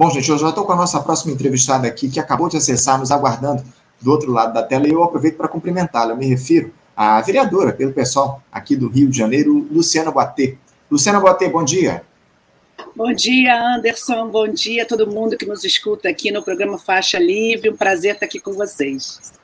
Bom, gente, eu já estou com a nossa próxima entrevistada aqui, que acabou de acessar, nos aguardando do outro lado da tela, e eu aproveito para cumprimentá-la. Eu me refiro à vereadora, pelo pessoal aqui do Rio de Janeiro, Luciana Boatê. Luciana Boatê, bom dia. Bom dia, Anderson. Bom dia a todo mundo que nos escuta aqui no programa Faixa Livre. Um prazer estar aqui com vocês.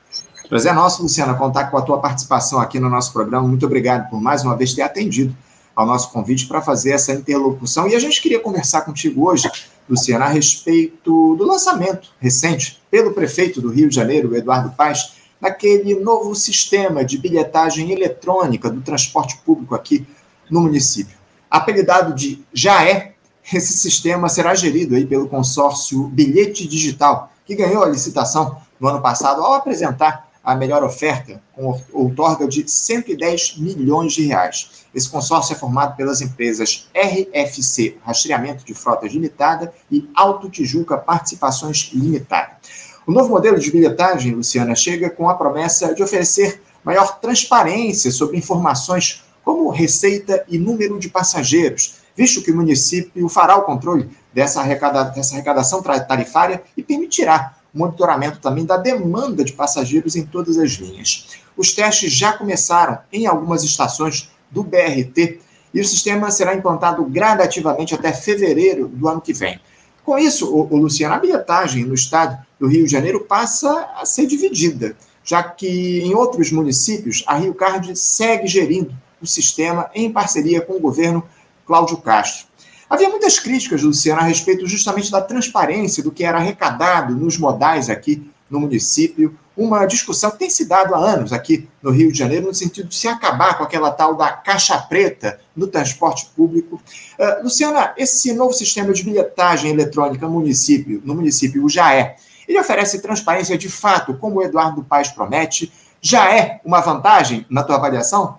Prazer é nosso, Luciana, contar com a tua participação aqui no nosso programa. Muito obrigado por mais uma vez ter atendido ao nosso convite para fazer essa interlocução. E a gente queria conversar contigo hoje, Luciana, a respeito do lançamento recente pelo prefeito do Rio de Janeiro, Eduardo Paes, daquele novo sistema de bilhetagem eletrônica do transporte público aqui no município. Apelidado de Já É, esse sistema será gerido aí pelo consórcio Bilhete Digital, que ganhou a licitação no ano passado ao apresentar a melhor oferta, com outorga de 110 milhões de reais. Esse consórcio é formado pelas empresas RFC, Rastreamento de Frotas Limitada, e Alto Tijuca Participações Limitada. O novo modelo de bilhetagem, Luciana, chega com a promessa de oferecer maior transparência sobre informações como receita e número de passageiros, visto que o município fará o controle dessa, arrecada, dessa arrecadação tarifária e permitirá monitoramento também da demanda de passageiros em todas as linhas. Os testes já começaram em algumas estações do BRT e o sistema será implantado gradativamente até fevereiro do ano que vem. Com isso, o, o Luciano, a bilhetagem no estado do Rio de Janeiro passa a ser dividida, já que em outros municípios a Rio Card segue gerindo o sistema em parceria com o governo Cláudio Castro. Havia muitas críticas, Luciana, a respeito justamente da transparência do que era arrecadado nos modais aqui no município. Uma discussão que tem se dado há anos aqui no Rio de Janeiro, no sentido de se acabar com aquela tal da caixa preta no transporte público. Uh, Luciana, esse novo sistema de bilhetagem eletrônica no município, no município, o JAE, ele oferece transparência de fato, como o Eduardo Paes promete? Já é uma vantagem na tua avaliação?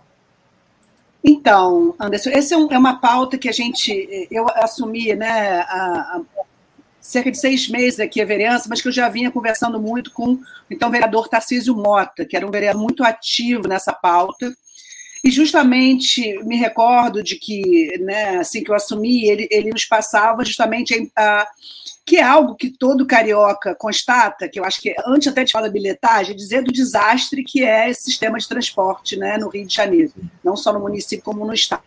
Então, Anderson, essa é, um, é, uma pauta que a gente, eu assumi, né, há, cerca de seis meses aqui a vereança, mas que eu já vinha conversando muito com o então vereador Tarcísio Mota, que era um vereador muito ativo nessa pauta, e justamente me recordo de que, né, assim que eu assumi, ele, ele nos passava justamente a, a que é algo que todo carioca constata, que eu acho que antes até de falar da bilhetagem, dizer do desastre que é esse sistema de transporte né, no Rio de Janeiro, não só no município como no estado.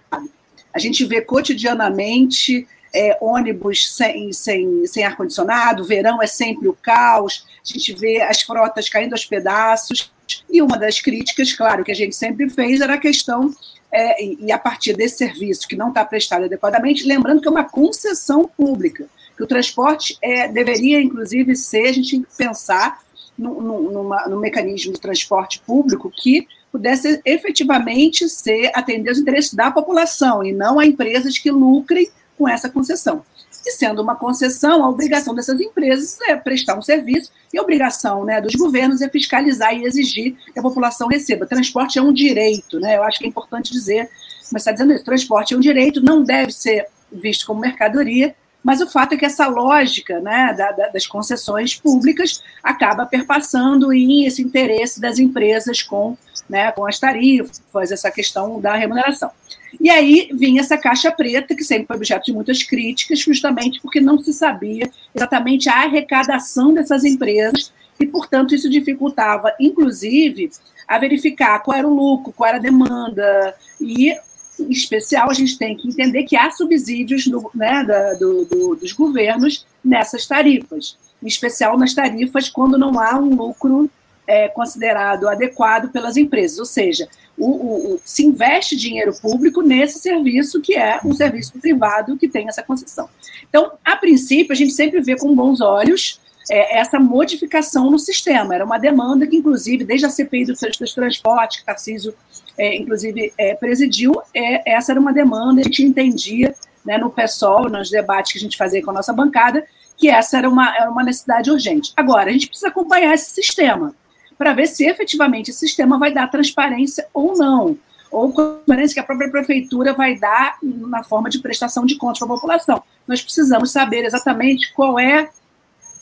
A gente vê cotidianamente é, ônibus sem, sem, sem ar-condicionado, verão é sempre o caos, a gente vê as frotas caindo aos pedaços, e uma das críticas, claro, que a gente sempre fez era a questão é, e a partir desse serviço que não está prestado adequadamente, lembrando que é uma concessão pública que o transporte é, deveria, inclusive, ser, a gente que pensar no, no, numa, no mecanismo de transporte público que pudesse efetivamente ser atender os interesses da população e não a empresas que lucrem com essa concessão. E sendo uma concessão, a obrigação dessas empresas é prestar um serviço e a obrigação né, dos governos é fiscalizar e exigir que a população receba. Transporte é um direito, né? Eu acho que é importante dizer, começar dizendo isso, transporte é um direito, não deve ser visto como mercadoria mas o fato é que essa lógica né, da, da, das concessões públicas acaba perpassando em esse interesse das empresas com, né, com as tarifas, essa questão da remuneração. E aí vinha essa caixa preta, que sempre foi objeto de muitas críticas, justamente porque não se sabia exatamente a arrecadação dessas empresas e, portanto, isso dificultava, inclusive, a verificar qual era o lucro, qual era a demanda, e em especial, a gente tem que entender que há subsídios do, né, da, do, do, dos governos nessas tarifas, em especial nas tarifas quando não há um lucro é, considerado adequado pelas empresas, ou seja, o, o, se investe dinheiro público nesse serviço que é um serviço privado que tem essa concessão. Então, a princípio, a gente sempre vê com bons olhos é, essa modificação no sistema. Era uma demanda que, inclusive, desde a CPI do dos transportes, que Tarcísio, é, inclusive, é, presidiu, é, essa era uma demanda, a gente entendia né, no PSOL, nos debates que a gente fazia com a nossa bancada, que essa era uma, era uma necessidade urgente. Agora, a gente precisa acompanhar esse sistema para ver se efetivamente esse sistema vai dar transparência ou não, ou transparência que a própria prefeitura vai dar na forma de prestação de contas para a população. Nós precisamos saber exatamente qual é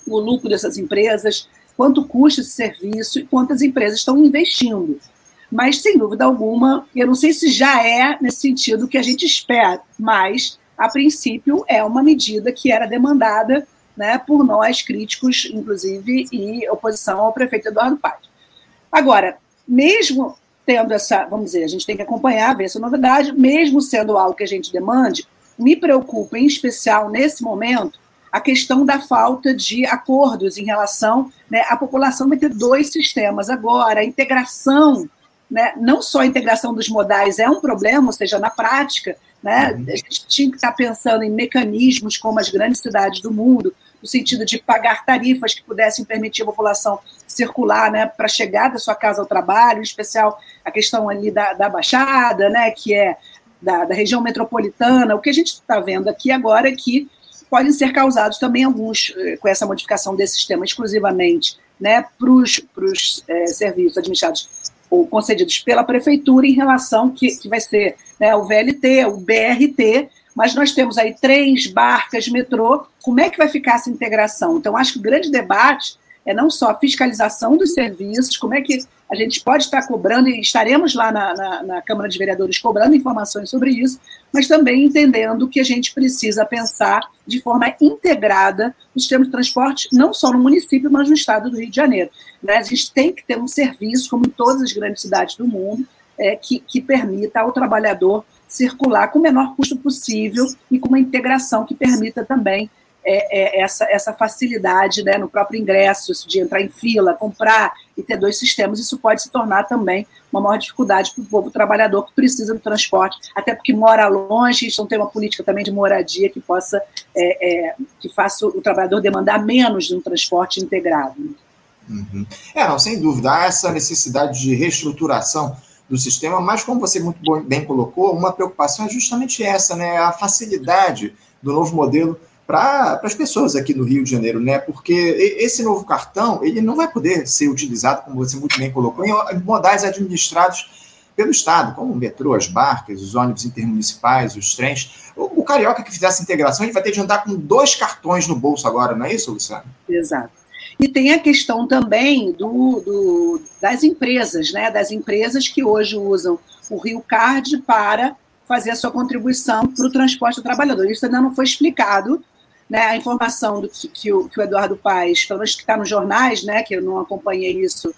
o lucro dessas empresas, quanto custa esse serviço e quantas empresas estão investindo. Mas, sem dúvida alguma, eu não sei se já é nesse sentido que a gente espera, mas, a princípio, é uma medida que era demandada né, por nós críticos, inclusive, e oposição ao prefeito Eduardo Paes. Agora, mesmo tendo essa, vamos dizer, a gente tem que acompanhar, ver essa novidade, mesmo sendo algo que a gente demande, me preocupa, em especial nesse momento, a questão da falta de acordos em relação. Né, a população vai ter dois sistemas agora, a integração, né, não só a integração dos modais é um problema, ou seja, na prática, né, uhum. a gente tinha que estar pensando em mecanismos como as grandes cidades do mundo, no sentido de pagar tarifas que pudessem permitir a população circular né, para chegar da sua casa ao trabalho, em especial a questão ali da, da Baixada, né, que é da, da região metropolitana. O que a gente está vendo aqui agora é que podem ser causados também alguns, eh, com essa modificação desse sistema exclusivamente né, para os é, serviços administrados ou concedidos pela prefeitura em relação que, que vai ser né, o VLT, o BRT, mas nós temos aí três barcas metrô, como é que vai ficar essa integração? Então, acho que o grande debate é não só a fiscalização dos serviços, como é que a gente pode estar cobrando, e estaremos lá na, na, na, Câmara de Vereadores cobrando informações sobre isso, mas também entendendo que a gente precisa pensar de forma integrada o sistema de transporte, não só no município, mas no estado do Rio de Janeiro. Né? A gente tem que ter um serviço, como em todas as grandes cidades do mundo, é, que, que permita ao trabalhador circular com o menor custo possível e com uma integração que permita também é, é, essa, essa facilidade né, no próprio ingresso, de entrar em fila, comprar e ter dois sistemas, isso pode se tornar também uma maior dificuldade para o povo trabalhador que precisa do transporte, até porque mora longe, e não tem uma política também de moradia que possa, é, é, que faça o trabalhador demandar menos de um transporte integrado. Uhum. É, não, sem dúvida, há essa necessidade de reestruturação do sistema, mas como você muito bem colocou, uma preocupação é justamente essa, né, a facilidade do novo modelo para as pessoas aqui no Rio de Janeiro, né? Porque esse novo cartão ele não vai poder ser utilizado, como você muito bem colocou, em modais administrados pelo Estado, como o metrô, as barcas, os ônibus intermunicipais, os trens. O, o carioca que fizer essa integração, ele vai ter de andar com dois cartões no bolso agora, não é isso, Luciano? Exato. E tem a questão também do, do, das empresas, né? Das empresas que hoje usam o Rio Card para fazer a sua contribuição para o transporte do trabalhador. Isso ainda não foi explicado né, a informação do que, que, o, que o Eduardo Paes, pelo menos que está nos jornais, né, que eu não acompanhei isso,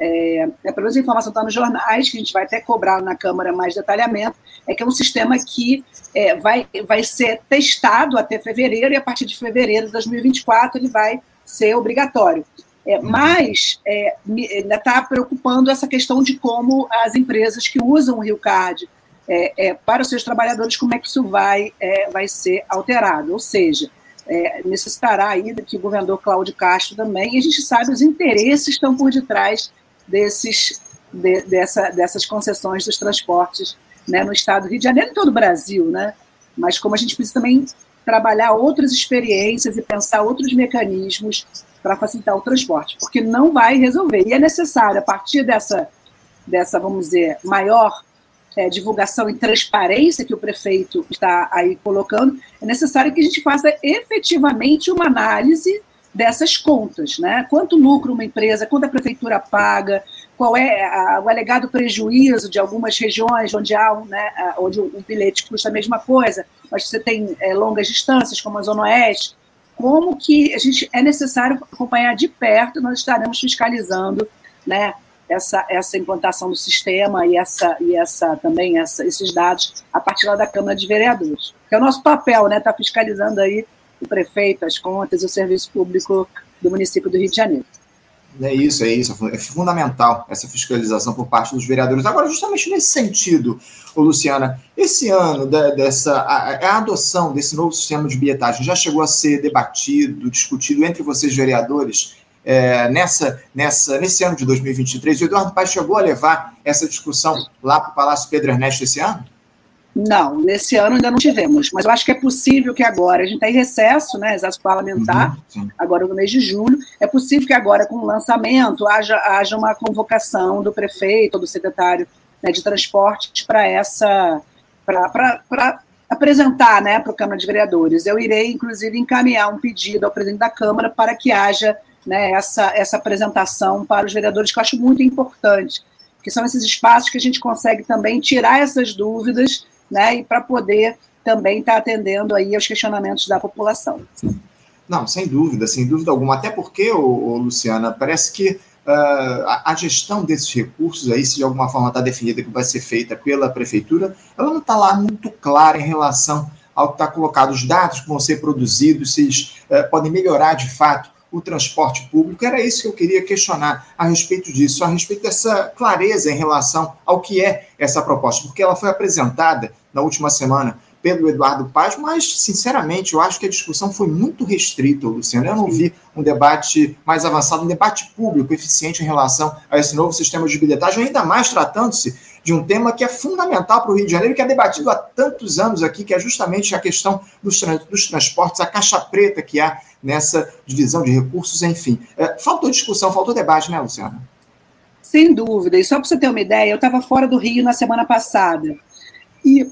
é, é, pelo menos a informação está nos jornais, que a gente vai até cobrar na Câmara mais detalhamento, é que é um sistema que é, vai, vai ser testado até fevereiro, e a partir de fevereiro de 2024 ele vai ser obrigatório. É, mas é, ainda está preocupando essa questão de como as empresas que usam o Rio Card é, é, para os seus trabalhadores, como é que isso vai, é, vai ser alterado. Ou seja, é, necessitará aí que o governador Cláudio Castro também, e a gente sabe os interesses estão por detrás desses, de, dessa, dessas concessões dos transportes né, no estado do Rio de Janeiro e todo o Brasil, né? Mas como a gente precisa também trabalhar outras experiências e pensar outros mecanismos para facilitar o transporte, porque não vai resolver. E é necessário, a partir dessa, dessa vamos dizer, maior é, divulgação e transparência que o prefeito está aí colocando, é necessário que a gente faça efetivamente uma análise dessas contas, né? Quanto lucro uma empresa, quanto a prefeitura paga, qual é a, o alegado prejuízo de algumas regiões onde há um, né, onde o bilhete custa a mesma coisa, mas você tem é, longas distâncias, como a Zona Oeste, como que a gente é necessário acompanhar de perto, nós estaremos fiscalizando né, essa, essa implantação do sistema e, essa, e essa também essa, esses dados a partir lá da Câmara de Vereadores. Que é o nosso papel, né? Tá fiscalizando aí o prefeito, as contas e o serviço público do município do Rio de Janeiro. É isso, é isso. É fundamental essa fiscalização por parte dos vereadores. Agora, justamente nesse sentido, Luciana, esse ano da, dessa a, a, adoção desse novo sistema de bilhetagem já chegou a ser debatido, discutido entre vocês vereadores é, nessa, nessa, nesse ano de 2023. O Eduardo Paes chegou a levar essa discussão lá para o Palácio Pedro Ernesto esse ano? Não, nesse ano ainda não tivemos, mas eu acho que é possível que agora, a gente está em recesso, né, exato parlamentar, uhum, agora no mês de julho, é possível que agora, com o lançamento, haja, haja uma convocação do prefeito ou do secretário né, de transportes para essa, para apresentar né, para o Câmara de Vereadores. Eu irei, inclusive, encaminhar um pedido ao presidente da Câmara para que haja né, essa, essa apresentação para os vereadores, que eu acho muito importante, que são esses espaços que a gente consegue também tirar essas dúvidas né, e para poder também estar tá atendendo aí aos questionamentos da população. Não, sem dúvida, sem dúvida alguma. Até porque, ô, ô Luciana, parece que uh, a, a, gestão desses recursos aí, se de alguma forma está definida que vai ser feita pela prefeitura, ela não está lá muito clara em relação ao que está colocado. Os dados que vão ser produzidos, se uh, podem melhorar de fato o transporte público. Era isso que eu queria questionar a respeito disso, a respeito dessa clareza em relação ao que é essa proposta, porque ela foi apresentada na última semana pelo Eduardo Paz, mas, sinceramente, eu acho que a discussão foi muito restrita, Luciano. Eu não vi um debate mais avançado, um debate público eficiente em relação a esse novo sistema de bilhetagem, ainda mais tratando-se de um tema que é fundamental para o Rio de Janeiro, que é debatido há tantos anos aqui, que é justamente a questão dos, dos transportes, a caixa preta que há nessa divisão de recursos, enfim. É, faltou discussão, faltou debate, né, Luciana? Sem dúvida. E só para você ter uma ideia, eu estava fora do Rio na semana passada. E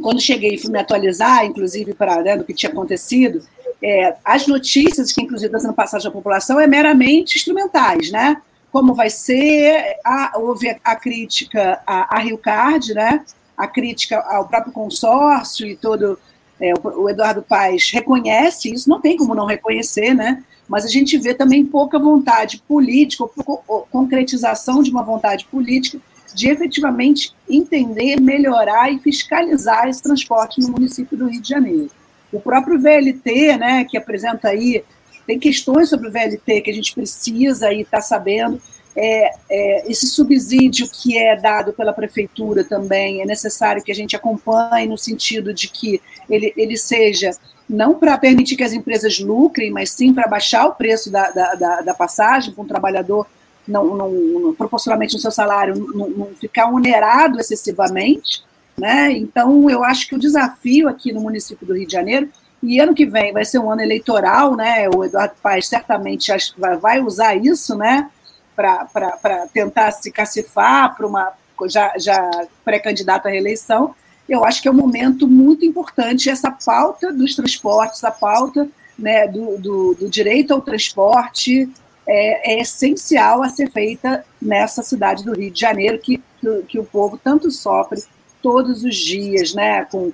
quando cheguei e fui me atualizar, inclusive, para né, do que tinha acontecido, é, as notícias que, inclusive, estão sendo passadas à população é meramente instrumentais, né? Como vai ser, a, houve a, a crítica à, Rio Card, né? A crítica ao próprio consórcio e todo. É, o, o Eduardo Paes reconhece isso, não tem como não reconhecer, né? Mas a gente vê também pouca vontade política, ou, ou concretização de uma vontade política de efetivamente entender, melhorar e fiscalizar esse transporte no município do Rio de Janeiro. O próprio VLT, né, que apresenta aí, tem questões sobre o VLT que a gente precisa e está sabendo. É, é, esse subsídio que é dado pela prefeitura também é necessário que a gente acompanhe no sentido de que ele, ele seja não para permitir que as empresas lucrem, mas sim para baixar o preço da, da, da, da passagem para um trabalhador não, não, não, proporcionalmente no seu salário, não, não ficar onerado excessivamente. Né? Então, eu acho que o desafio aqui no município do Rio de Janeiro, e ano que vem vai ser um ano eleitoral, né? o Eduardo Paes certamente vai usar isso né? para tentar se cacifar para uma já, já pré-candidato à reeleição. Eu acho que é um momento muito importante essa pauta dos transportes, essa pauta né, do, do, do direito ao transporte, é, é, essencial a ser feita nessa cidade do Rio de Janeiro, que, que, que o povo tanto sofre todos os dias, né? com,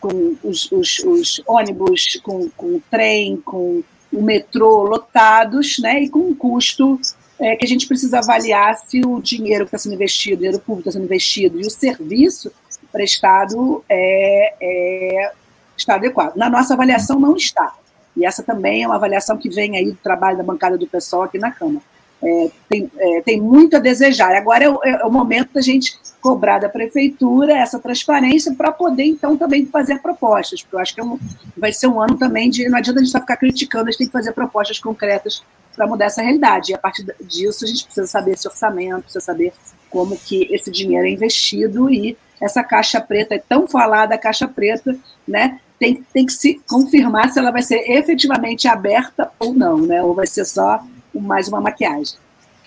com os, os, os ônibus, com, com o trem, com o metrô lotados, né? e com um custo é, que a gente precisa avaliar se o dinheiro que está sendo investido, o dinheiro público está sendo investido e o serviço prestado é, é, está adequado. Na nossa avaliação, não está. E essa também é uma avaliação que vem aí do trabalho da bancada do pessoal aqui na Câmara. É, tem, é, tem muito a desejar. Agora é o, é o, momento da gente cobrar da prefeitura essa transparência para poder, então, também fazer propostas, porque eu acho que é um, vai ser um ano também de. Não adianta a gente só ficar criticando, a gente tem que fazer propostas concretas para mudar essa realidade. E a partir disso, a gente precisa saber esse orçamento, precisa saber como que esse dinheiro é investido e essa caixa preta, é tão falada a caixa preta, né? Tem, tem que se confirmar se ela vai ser efetivamente aberta ou não, né? Ou vai ser só mais uma maquiagem.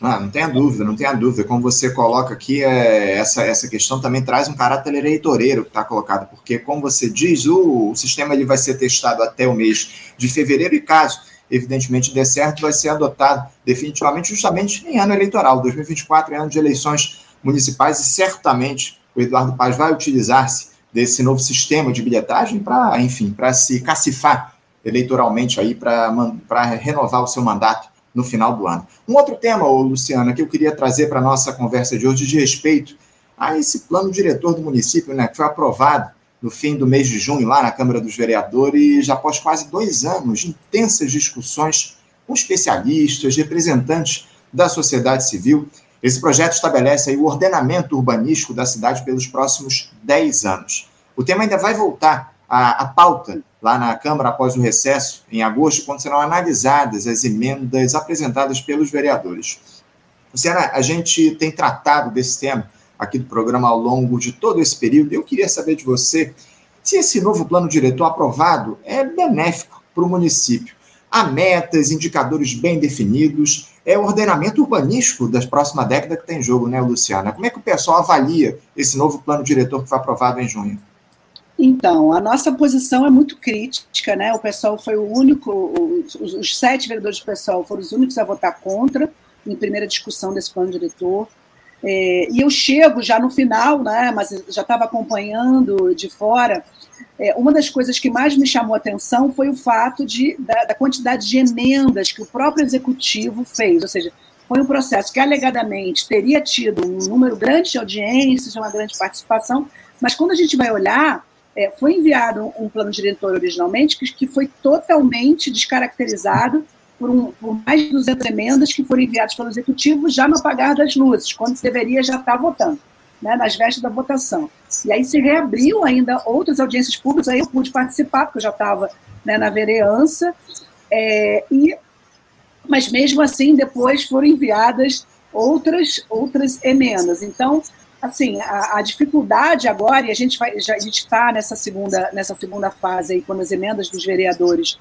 Ah, não tenha dúvida, não tenha dúvida. Como você coloca aqui, é, essa, essa questão também traz um caráter eleitoreiro que está colocado, porque, como você diz, o, o, sistema ele vai ser testado até o mês de fevereiro e, caso, evidentemente, dê certo, vai ser adotado definitivamente justamente em ano eleitoral. 2024 é ano de eleições municipais e certamente o Eduardo Paz vai utilizar-se desse novo sistema de bilhetagem para, enfim, para se cacifar eleitoralmente aí, para renovar o seu mandato no final do ano. Um outro tema, Luciana, que eu queria trazer para a nossa conversa de hoje, de respeito a esse plano diretor do município, né, que foi aprovado no fim do mês de junho, lá na Câmara dos Vereadores, após quase dois anos de intensas discussões com especialistas, representantes da sociedade civil, esse projeto estabelece o ordenamento urbanístico da cidade pelos próximos 10 anos. O tema ainda vai voltar à, à pauta lá na Câmara após o recesso, em agosto, quando serão analisadas as emendas apresentadas pelos vereadores. Luciana, a gente tem tratado desse tema aqui do programa ao longo de todo esse período. Eu queria saber de você se esse novo plano diretor aprovado é benéfico para o município. Há metas, indicadores bem definidos é o ordenamento urbanístico das próximas décadas que está em jogo, né, Luciana? Como é que o pessoal avalia esse novo plano diretor que foi aprovado em junho? Então, a nossa posição é muito crítica, né? O pessoal foi o único, os, os sete vereadores do pessoal foram os únicos a votar contra em primeira discussão desse plano diretor. É, e eu chego já no final, né? Mas já estava acompanhando de fora é, uma das coisas que mais me chamou a atenção foi o fato de, da, da, quantidade de emendas que o próprio executivo fez, ou seja, foi um processo que alegadamente teria tido um número grande de audiências, uma grande participação, mas quando a gente vai olhar, é, foi enviado um plano diretor originalmente que, que foi totalmente descaracterizado por, um, por, mais de 200 emendas que foram enviadas pelo executivo já no apagar das luzes, quando se deveria já estar votando né, nas vestes da votação. E aí se reabriu ainda outras audiências públicas, aí eu pude participar, porque eu já estava né, na vereança, é, e, mas mesmo assim depois foram enviadas outras, outras emendas. Então, assim, a, a dificuldade agora, e a gente está nessa segunda, nessa segunda fase aí, quando as emendas dos vereadores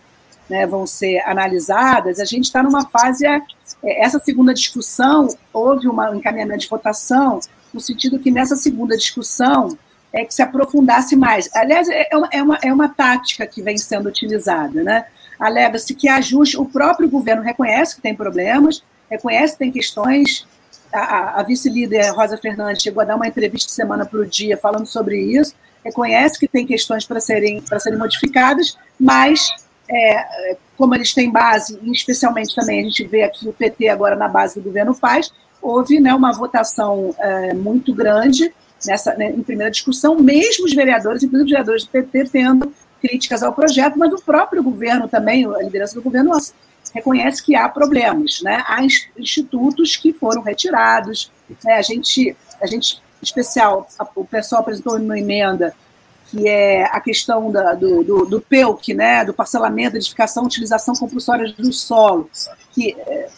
né, vão ser analisadas, a gente está numa fase, é, essa segunda discussão, houve um encaminhamento de votação, no sentido que nessa segunda discussão é que se aprofundasse mais. Aliás, é uma, é uma, é uma tática que vem sendo utilizada, né? Alega-se que ajuste, o próprio governo reconhece que tem problemas, reconhece que tem questões. A, a vice-líder Rosa Fernandes chegou a dar uma entrevista semana para o dia falando sobre isso, reconhece que tem questões para serem, serem modificadas, mas é, como eles têm base, especialmente também a gente vê aqui o PT agora na base do governo faz, houve né, uma votação é, muito grande nessa, né, em primeira discussão, mesmo os vereadores, inclusive os vereadores do PT, tendo críticas ao projeto, mas o próprio governo também, a liderança do governo, reconhece que há problemas. Né? Há institutos que foram retirados, né? a gente, a gente, em especial, o pessoal apresentou uma emenda que é a questão da, do, do, do PEUC, né, do parcelamento, edificação, utilização compulsória do solo, que é,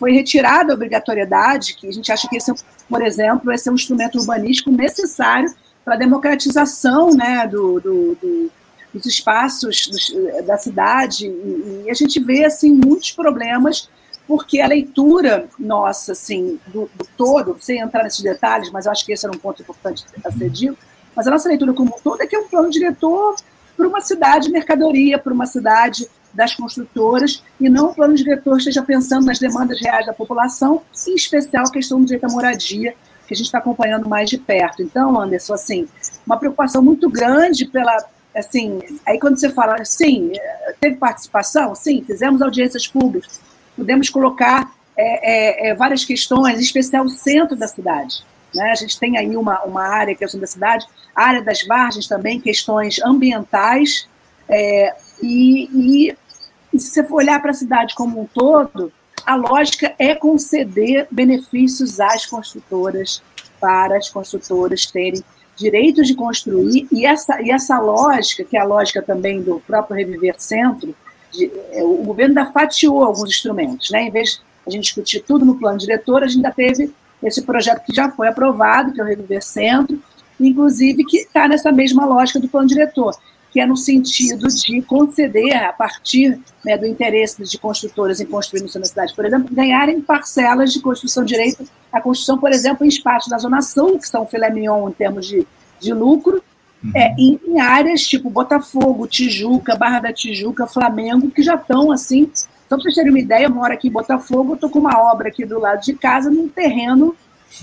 foi retirada a obrigatoriedade, que a gente acha que esse, por exemplo, esse é um instrumento urbanístico necessário para a democratização né, do, do, do, dos espaços dos, da cidade, e, e, a gente vê assim, muitos problemas, porque a leitura nossa, assim, do, do todo, sem entrar nesses detalhes, mas eu acho que esse era um ponto importante a ser dito, mas a nossa leitura como um todo é que é um plano diretor para uma cidade mercadoria, para uma cidade das construtoras e não o plano diretor esteja pensando nas demandas reais da população, em especial a questão do direito à moradia, que a gente está acompanhando mais de perto. Então, Anderson, assim, uma preocupação muito grande pela, assim, aí quando você fala, sim, teve participação, sim, fizemos audiências públicas, pudemos colocar é, é, é, várias questões, em especial o centro da cidade. Né? A gente tem aí uma, uma área, que é o centro da cidade, a área das vargens também, questões ambientais, é, e, e, e se você for olhar para a cidade como um todo, a lógica é conceder benefícios às construtoras, para as construtoras terem direitos de construir, e essa, e essa lógica, que é a lógica também do próprio Reviver Centro, de, é, o governo ainda fatiou alguns instrumentos, né? em vez de a gente discutir tudo no plano diretor, a gente ainda teve esse projeto que já foi aprovado, que é o Reviver Centro, inclusive que está nessa mesma lógica do plano diretor que é no sentido de conceder, a partir né, do interesse de construtoras em construir no centro da cidade, por exemplo, ganharem parcelas de construção, direito à construção, por exemplo, em espaços da Zona Sul, que são filé mignon em termos de, de lucro, uhum. é, em, em, áreas tipo Botafogo, Tijuca, Barra da Tijuca, Flamengo, que já estão assim. Só para vocês terem uma ideia, eu moro aqui em Botafogo, estou com uma obra aqui do lado de casa, num terreno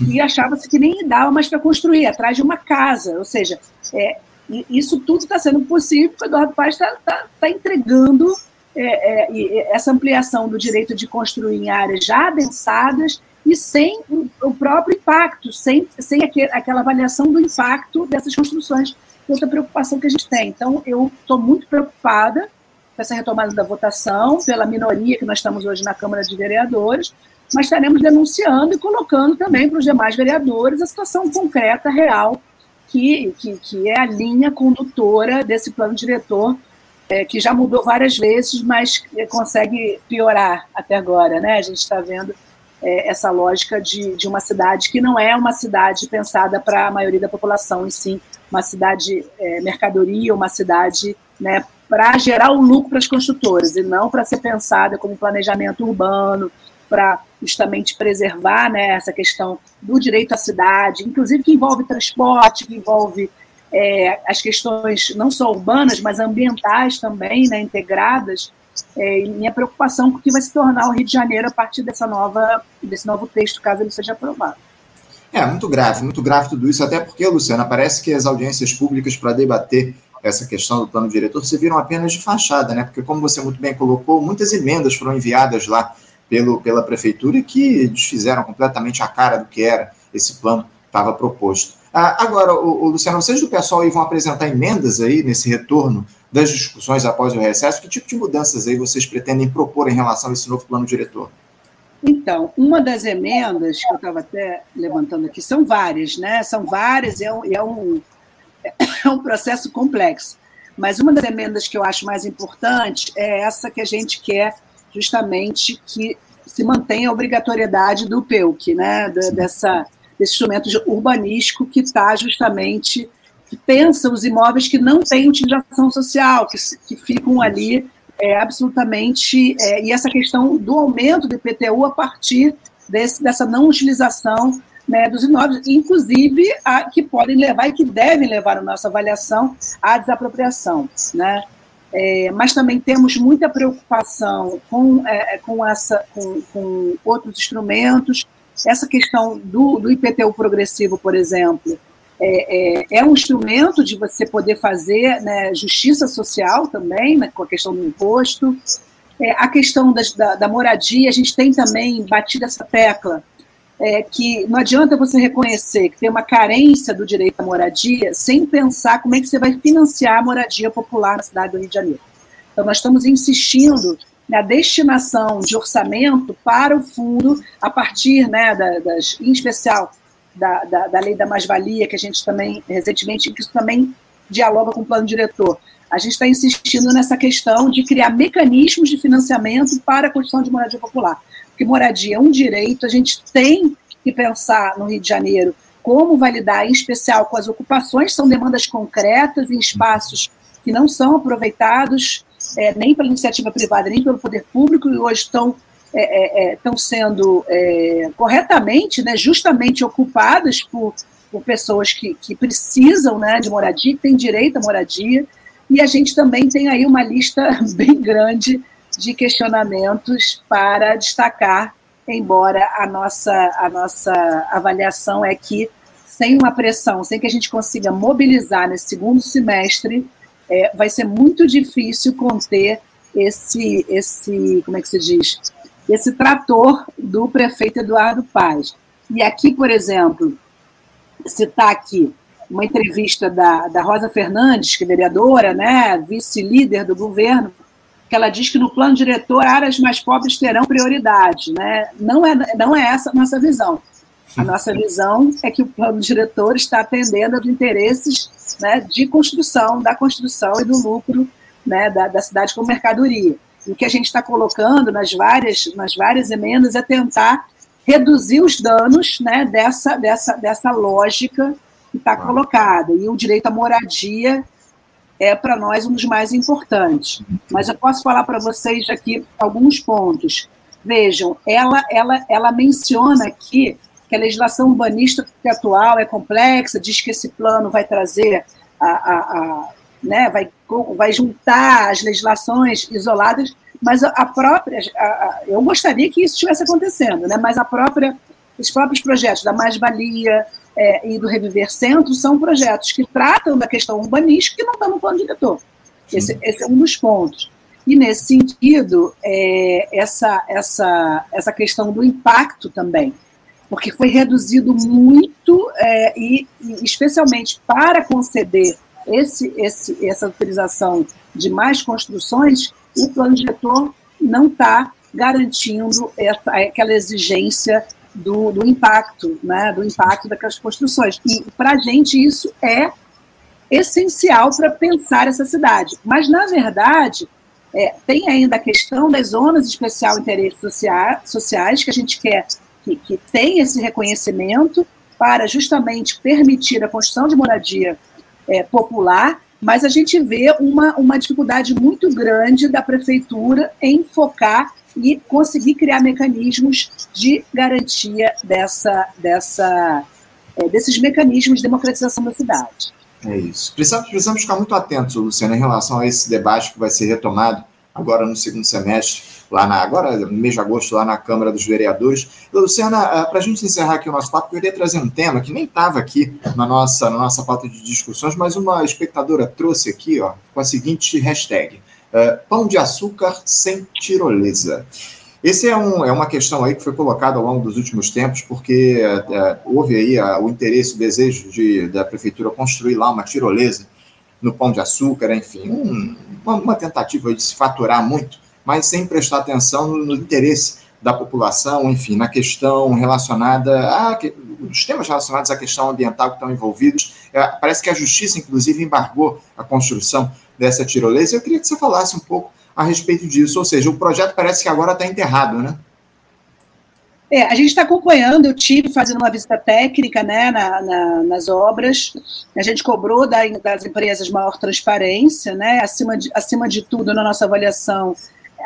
e achava-se que nem dava mais para construir, atrás de uma casa. Ou seja, é, e isso tudo está sendo possível porque o Eduardo Paes está tá, tá entregando é, é, essa ampliação do direito de construir em áreas já adensadas e sem o próprio impacto, sem, sem aquele, aquela avaliação do impacto dessas construções. Outra preocupação que a gente tem. Então, eu estou muito preocupada com essa retomada da votação, pela minoria que nós estamos hoje na Câmara de Vereadores, mas estaremos denunciando e colocando também para os demais vereadores a situação concreta, real, que, que, que é a linha condutora desse plano diretor, é, que já mudou várias vezes, mas consegue piorar até agora. Né? A gente está vendo é, essa lógica de, de uma cidade que não é uma cidade pensada para a maioria da população, e sim uma cidade é, mercadoria, uma cidade né, para gerar o lucro para as construtoras, e não para ser pensada como planejamento urbano, para justamente preservar né, essa questão do direito à cidade, inclusive que envolve transporte, que envolve é, as questões não só urbanas, mas ambientais também, né, integradas. É, e minha preocupação com o que vai se tornar o Rio de Janeiro a partir dessa nova, desse novo texto, caso ele seja aprovado. É, muito grave, muito grave tudo isso, até porque, Luciana, parece que as audiências públicas para debater essa questão do plano diretor serviram apenas de fachada, né? Porque, como você muito bem colocou, muitas emendas foram enviadas lá pelo, pela prefeitura que desfizeram completamente a cara do que era esse plano estava proposto. Ah, agora, o, o, Luciano, vocês do pessoal aí vão apresentar emendas aí nesse retorno das discussões após o recesso? Que tipo de mudanças aí vocês pretendem propor em relação a esse novo plano diretor? Então, uma das emendas que eu estava até levantando aqui, são várias, né? São várias, é um, é um, é um processo complexo. Mas uma das emendas que eu acho mais importante é essa que a gente quer justamente que se mantenha a obrigatoriedade do PEUC, né? dessa, desse instrumento urbanístico que está justamente que pensa os imóveis que não têm utilização social, que, que ficam ali é, absolutamente. É, e essa questão do aumento do IPTU a partir desse, dessa não utilização né, dos imóveis, inclusive a, que podem levar e que devem levar a nossa avaliação à desapropriação. Né? É, mas também temos muita preocupação com, é, com, essa, com, com, outros instrumentos. Essa questão do, do IPTU progressivo, por exemplo, é, é, é, um instrumento de você poder fazer né, justiça social também, né, com a questão do imposto. É, a questão das, da, da, moradia, a gente tem também batido essa tecla, é, que não adianta você reconhecer que tem uma carência do direito à moradia sem pensar como é que você vai financiar a moradia popular na cidade do Rio de Janeiro. Então, nós estamos insistindo na destinação de orçamento para o fundo, a partir, né, das, em especial, da, da, da lei da mais-valia, que a gente também, recentemente, que isso também dialoga com o plano diretor. A gente está insistindo nessa questão de criar mecanismos de financiamento para a construção de moradia popular. Porque moradia é um direito, a gente tem que pensar no Rio de Janeiro como validar, em especial com as ocupações, são demandas concretas em espaços que não são aproveitados é, nem pela iniciativa privada, nem pelo poder público, e hoje estão é, é, é, sendo é, corretamente, né, justamente ocupadas por, por pessoas que, que precisam né, de moradia, que têm direito à moradia, e a gente também tem aí uma lista bem grande de questionamentos para destacar, embora a nossa, a nossa avaliação é que, sem uma pressão, sem que a gente consiga mobilizar nesse segundo semestre, é, vai ser muito difícil conter esse, esse, como é que se diz, esse trator do prefeito Eduardo Paz. E aqui, por exemplo, citar aqui uma entrevista da, da Rosa Fernandes, que é vereadora, né, vice-líder do governo, que ela diz que no plano diretor áreas mais pobres terão prioridade. Né? Não, é, não é essa a nossa visão. A nossa visão é que o plano diretor está atendendo aos interesses né, de construção, da construção e do lucro né, da, da cidade com mercadoria o que a gente está colocando nas várias, nas várias emendas é tentar reduzir os danos né, dessa, dessa, dessa lógica que está colocada. E o direito à moradia é, para nós, um dos mais importantes. Mas eu posso falar para vocês aqui alguns pontos. Vejam, ela, ela, ela menciona aqui que a legislação urbanística atual é complexa, diz que esse plano vai trazer a, a, a né, vai, vai juntar as legislações isoladas, mas a, própria, a, a, eu gostaria que isso estivesse acontecendo, né, mas a própria, os próprios projetos da Mais-Valia é, e do Reviver Centro são projetos que tratam da questão urbanística que não estão no plano diretor. Esse, esse, é um dos pontos. E, nesse sentido, é, essa, essa, essa questão do impacto também, porque foi reduzido muito, é, e, e especialmente para conceder esse, esse, essa autorização de mais construções, o plano diretor não está garantindo essa, aquela exigência do, do, impacto, né, do impacto daquelas construções. E para a gente isso é essencial para pensar essa cidade. Mas, na verdade, é, tem ainda a questão das zonas de especial interesse social, sociais, que a gente quer que, que tenha esse reconhecimento para justamente permitir a construção de moradia é, popular, mas a gente vê uma, uma dificuldade muito grande da prefeitura em focar e conseguir criar mecanismos de garantia dessa, dessa, é, desses mecanismos de democratização da cidade. É isso. Precisamos, precisamos ficar muito atentos, Luciana, em relação a esse debate que vai ser retomado agora no segundo semestre lá na, agora no mês de agosto, lá na Câmara dos Vereadores. Luciana, ah, para a gente encerrar aqui o nosso papo, eu queria trazer um tema que nem estava aqui na nossa, na nossa pauta de discussões, mas uma espectadora trouxe aqui ó, com a seguinte hashtag: uh, Pão de açúcar sem tirolesa. Esse é, um, é uma questão aí que foi colocada ao longo dos últimos tempos, porque é, houve aí o interesse, o desejo de, da prefeitura construir lá uma tirolesa no Pão de Açúcar, enfim, um, uma, uma, tentativa de se faturar muito, mas sem prestar atenção no, no interesse da população, enfim, na questão relacionada a os temas relacionados à questão ambiental que estão envolvidos. É, parece que a justiça, inclusive, embargou a construção dessa tirolesa. Eu queria que você falasse um pouco a respeito disso. Ou seja, o projeto parece que agora está enterrado, né? É, a gente está acompanhando, eu tive fazendo uma visita técnica né, na, na, nas obras, a gente cobrou da, das empresas maior transparência, né, acima, de, acima de tudo, na nossa avaliação,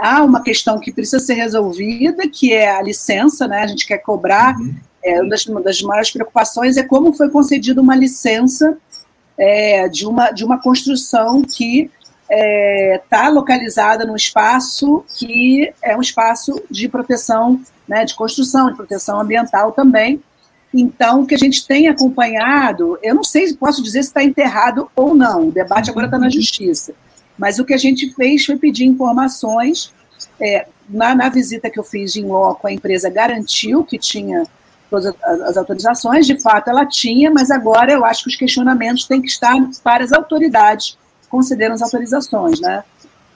há uma questão que precisa ser resolvida, que é a licença, né, a gente quer cobrar, uhum. é, uma, das, uma das maiores preocupações é como foi concedida uma licença é, de, uma, de uma construção que está é, tá localizada num espaço que é um espaço de proteção, né, de construção, de proteção ambiental também. Então, o que a gente tem acompanhado, eu não sei se posso dizer se está enterrado ou não, o debate agora está na uhum. justiça, mas o que a gente fez foi pedir informações. É, na, na, visita que eu fiz em loco, a empresa garantiu que tinha todas as, autorizações, de fato ela tinha, mas agora eu acho que os questionamentos têm que estar para as autoridades concederam as autorizações, né?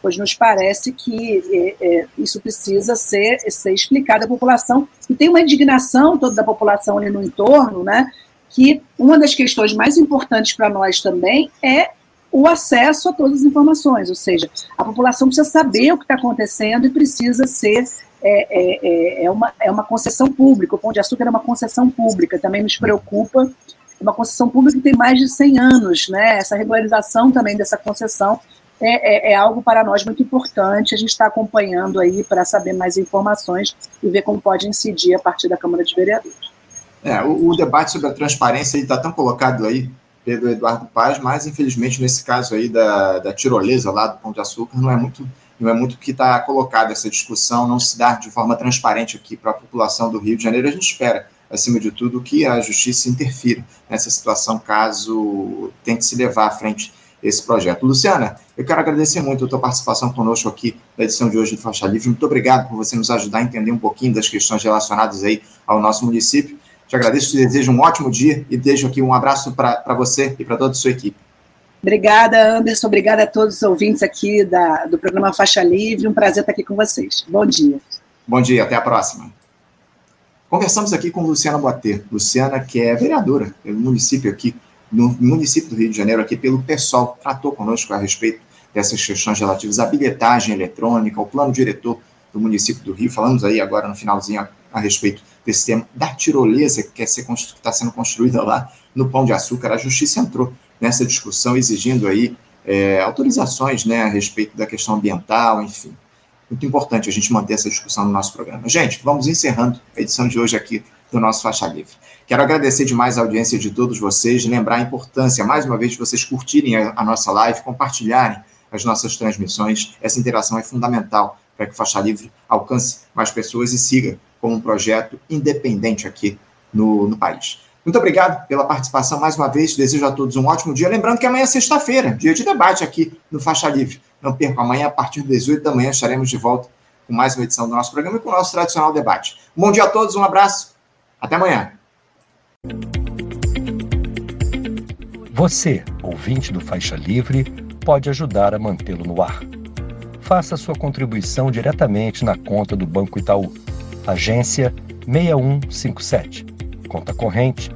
Pois nos parece que é, é, isso precisa ser, ser explicado à população. E tem uma indignação toda da população ali no entorno, né? Que uma das questões mais importantes para nós também é o acesso a todas as informações, ou seja, a população precisa saber o que está acontecendo e precisa ser é, é, é, é, uma, é uma concessão pública. O Pão de Açúcar é uma concessão pública, também nos preocupa uma concessão pública que tem mais de 100 anos, né? Essa regularização também dessa concessão é, é, é algo para nós muito importante. A gente está acompanhando aí para saber mais informações e ver como pode incidir a partir da Câmara de Vereadores. É, o, o debate sobre a transparência está tão colocado aí pelo Eduardo Paz, mas infelizmente nesse caso aí da, da tirolesa lá do Pão de Açúcar não é muito não é muito que está colocado essa discussão, não se dá de forma transparente aqui para a população do Rio de Janeiro. A gente espera acima de tudo, que a justiça interfira nessa situação, caso tente se levar à frente esse projeto. Luciana, eu quero agradecer muito a tua participação conosco aqui na edição de hoje do Faixa Livre. Muito obrigado por você nos ajudar a entender um pouquinho das questões relacionadas aí ao nosso município. Te agradeço, te desejo um ótimo dia e deixo aqui um abraço para você e para toda a sua equipe. Obrigada, Anderson. Obrigada a todos os ouvintes aqui da, do programa Faixa Livre. Um prazer estar aqui com vocês. Bom dia. Bom dia, até a próxima. Conversamos aqui com Luciana Boatê. Luciana, que é vereadora no município aqui, no município do Rio de Janeiro, aqui pelo PSOL, tratou conosco a respeito dessas questões relativas à bilhetagem eletrônica, ao plano diretor do município do Rio. Falamos aí agora no finalzinho a, a respeito desse tema da tirolesa que está sendo construída lá no Pão de Açúcar. A justiça entrou nessa discussão exigindo aí é, autorizações né, a respeito da questão ambiental, enfim muito importante a gente manter essa discussão no nosso programa. Gente, vamos encerrando a edição de hoje aqui do nosso Faixa Livre. Quero agradecer demais a audiência de todos vocês, lembrar a importância, mais uma vez, de vocês curtirem a, a nossa live, compartilharem as nossas transmissões. Essa interação é fundamental para que o Faixa Livre alcance mais pessoas e siga como um projeto independente aqui no, no país. Muito obrigado pela participação mais uma vez. Desejo a todos um ótimo dia. Lembrando que amanhã é sexta-feira, dia de debate aqui no Faixa Livre. Não percam, amanhã, a partir das 18 da manhã, estaremos de volta com mais uma edição do nosso programa e com o nosso tradicional debate. Bom dia a todos, um abraço, até amanhã. Você, ouvinte do Faixa Livre, pode ajudar a mantê-lo no ar. Faça sua contribuição diretamente na conta do Banco Itaú, agência 6157, conta corrente